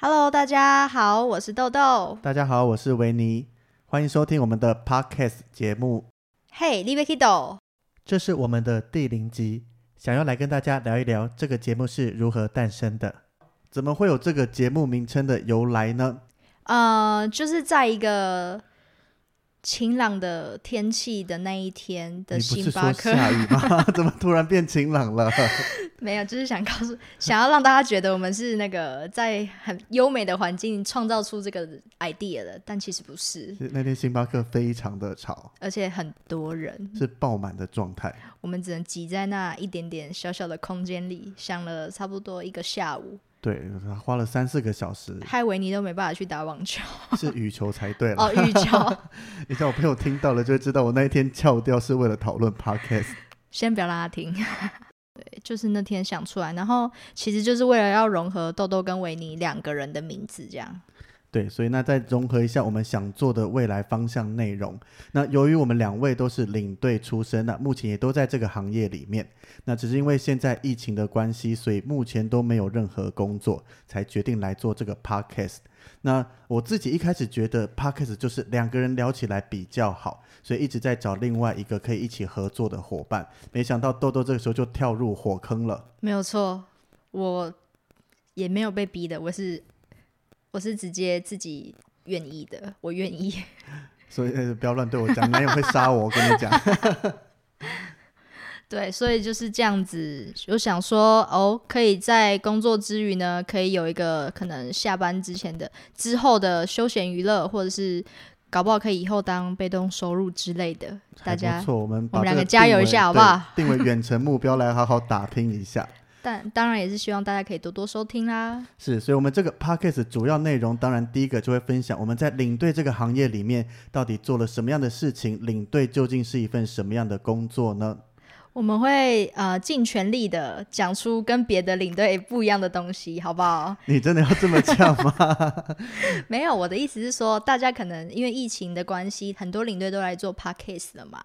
Hello，大家好，我是豆豆。大家好，我是维尼，欢迎收听我们的 Podcast 节目。Hey, l i v e k i d o 这是我们的第零集，想要来跟大家聊一聊这个节目是如何诞生的，怎么会有这个节目名称的由来呢？呃，就是在一个晴朗的天气的那一天的星巴克，下雨吗？怎么突然变晴朗了？没有，就是想告诉，想要让大家觉得我们是那个在很优美的环境创造出这个 idea 的，但其实不是，是那天星巴克非常的吵，而且很多人，是爆满的状态。我们只能挤在那一点点小小的空间里，想了差不多一个下午，对，花了三四个小时，害维尼都没办法去打网球 是羽球才对了。哦，羽球。你看我朋友听到了就会知道，我那一天翘掉是为了讨论 Podcast。先不要让他听。对，就是那天想出来，然后其实就是为了要融合豆豆跟维尼两个人的名字，这样。对，所以那再融合一下我们想做的未来方向内容。那由于我们两位都是领队出身，那目前也都在这个行业里面。那只是因为现在疫情的关系，所以目前都没有任何工作，才决定来做这个 podcast。那我自己一开始觉得 podcast 就是两个人聊起来比较好，所以一直在找另外一个可以一起合作的伙伴。没想到豆豆这个时候就跳入火坑了。没有错，我也没有被逼的，我是我是直接自己愿意的，我愿意。所以、呃、不要乱对我讲，男友会杀我。我跟你讲。对，所以就是这样子。我想说，哦，可以在工作之余呢，可以有一个可能下班之前的、之后的休闲娱乐，或者是搞不好可以以后当被动收入之类的。大家不错，我们我们两个加油一下好不好 定为远程目标来好好打拼一下。但当然也是希望大家可以多多收听啦。是，所以，我们这个 podcast 主要内容，当然第一个就会分享我们在领队这个行业里面到底做了什么样的事情，领队究竟是一份什么样的工作呢？我们会呃尽全力的讲出跟别的领队不一样的东西，好不好？你真的要这么讲吗？没有，我的意思是说，大家可能因为疫情的关系，很多领队都来做 podcast 了嘛。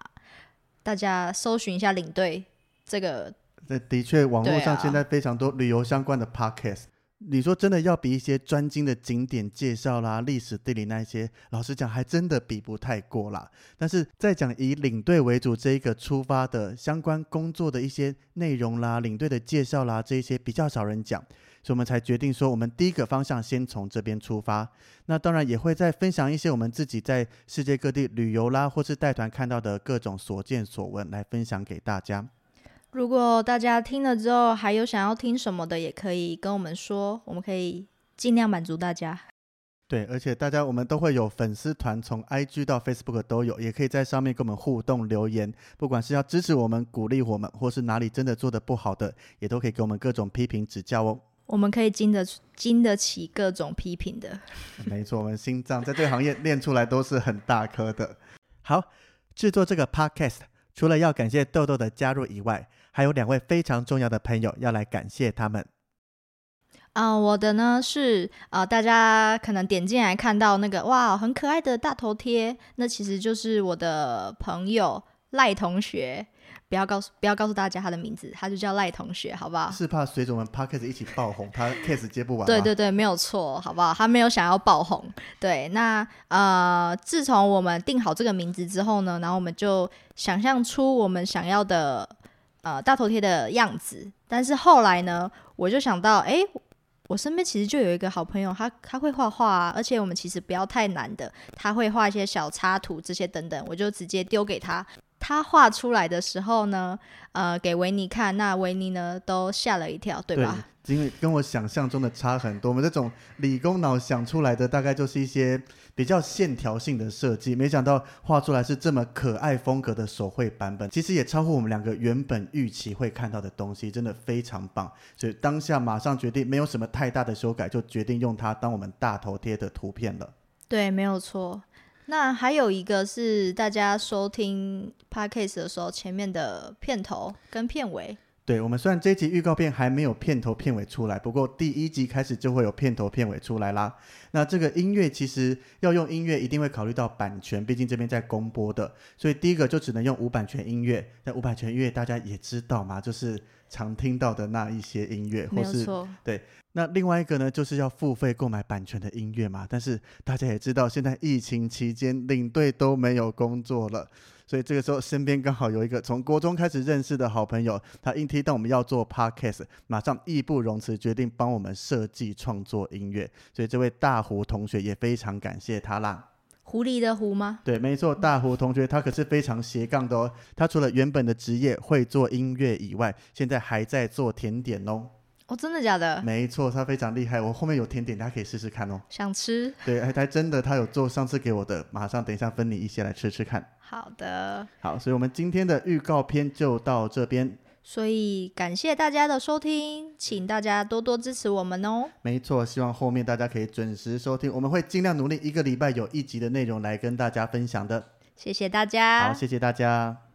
大家搜寻一下领队这个，这的确，网络上现在非常多旅游相关的 podcast。你说真的要比一些专精的景点介绍啦、历史地理那一些，老实讲还真的比不太过啦。但是在讲以领队为主这一个出发的相关工作的一些内容啦、领队的介绍啦，这一些比较少人讲，所以我们才决定说，我们第一个方向先从这边出发。那当然也会再分享一些我们自己在世界各地旅游啦，或是带团看到的各种所见所闻来分享给大家。如果大家听了之后还有想要听什么的，也可以跟我们说，我们可以尽量满足大家。对，而且大家我们都会有粉丝团，从 IG 到 Facebook 都有，也可以在上面跟我们互动留言，不管是要支持我们、鼓励我们，或是哪里真的做的不好的，也都可以给我们各种批评指教哦。我们可以经得经得起各种批评的。没错，我们心脏在这个行业练出来都是很大颗的。好，制作这个 Podcast 除了要感谢豆豆的加入以外，还有两位非常重要的朋友要来感谢他们。啊、我的呢是呃，大家可能点进来看到那个哇，很可爱的大头贴，那其实就是我的朋友赖同学。不要告诉不要告诉大家他的名字，他就叫赖同学，好不好？是怕随着我们 Podcast 一起爆红，他 case 接不完？对对对，没有错，好不好？他没有想要爆红。对，那呃，自从我们定好这个名字之后呢，然后我们就想象出我们想要的呃大头贴的样子。但是后来呢，我就想到，诶，我身边其实就有一个好朋友，他他会画画、啊，而且我们其实不要太难的，他会画一些小插图这些等等，我就直接丢给他。他画出来的时候呢，呃，给维尼看，那维尼呢都吓了一跳，对吧？因为跟我想象中的差很多。我们这种理工脑想出来的，大概就是一些比较线条性的设计，没想到画出来是这么可爱风格的手绘版本，其实也超乎我们两个原本预期会看到的东西，真的非常棒。所以当下马上决定，没有什么太大的修改，就决定用它当我们大头贴的图片了。对，没有错。那还有一个是大家收听 podcast 的时候，前面的片头跟片尾。对我们虽然这集预告片还没有片头片尾出来，不过第一集开始就会有片头片尾出来啦。那这个音乐其实要用音乐，一定会考虑到版权，毕竟这边在公播的，所以第一个就只能用无版权音乐。那无版权音乐大家也知道嘛，就是常听到的那一些音乐，或是没有错，那另外一个呢，就是要付费购买版权的音乐嘛。但是大家也知道，现在疫情期间领队都没有工作了，所以这个时候身边刚好有一个从国中开始认识的好朋友，他一听到我们要做 podcast，马上义不容辞决定帮我们设计创作音乐。所以这位大胡同学也非常感谢他啦。狐狸的狐吗？对，没错，大胡同学他可是非常斜杠的哦。他除了原本的职业会做音乐以外，现在还在做甜点哦。哦，真的假的？没错，他非常厉害。我后面有甜点，大家可以试试看哦。想吃？对，还还真的，他有做上次给我的，马上等一下分你一些来吃吃看。好的。好，所以我们今天的预告片就到这边。所以感谢大家的收听，请大家多多支持我们哦。没错，希望后面大家可以准时收听，我们会尽量努力，一个礼拜有一集的内容来跟大家分享的。谢谢大家。好，谢谢大家。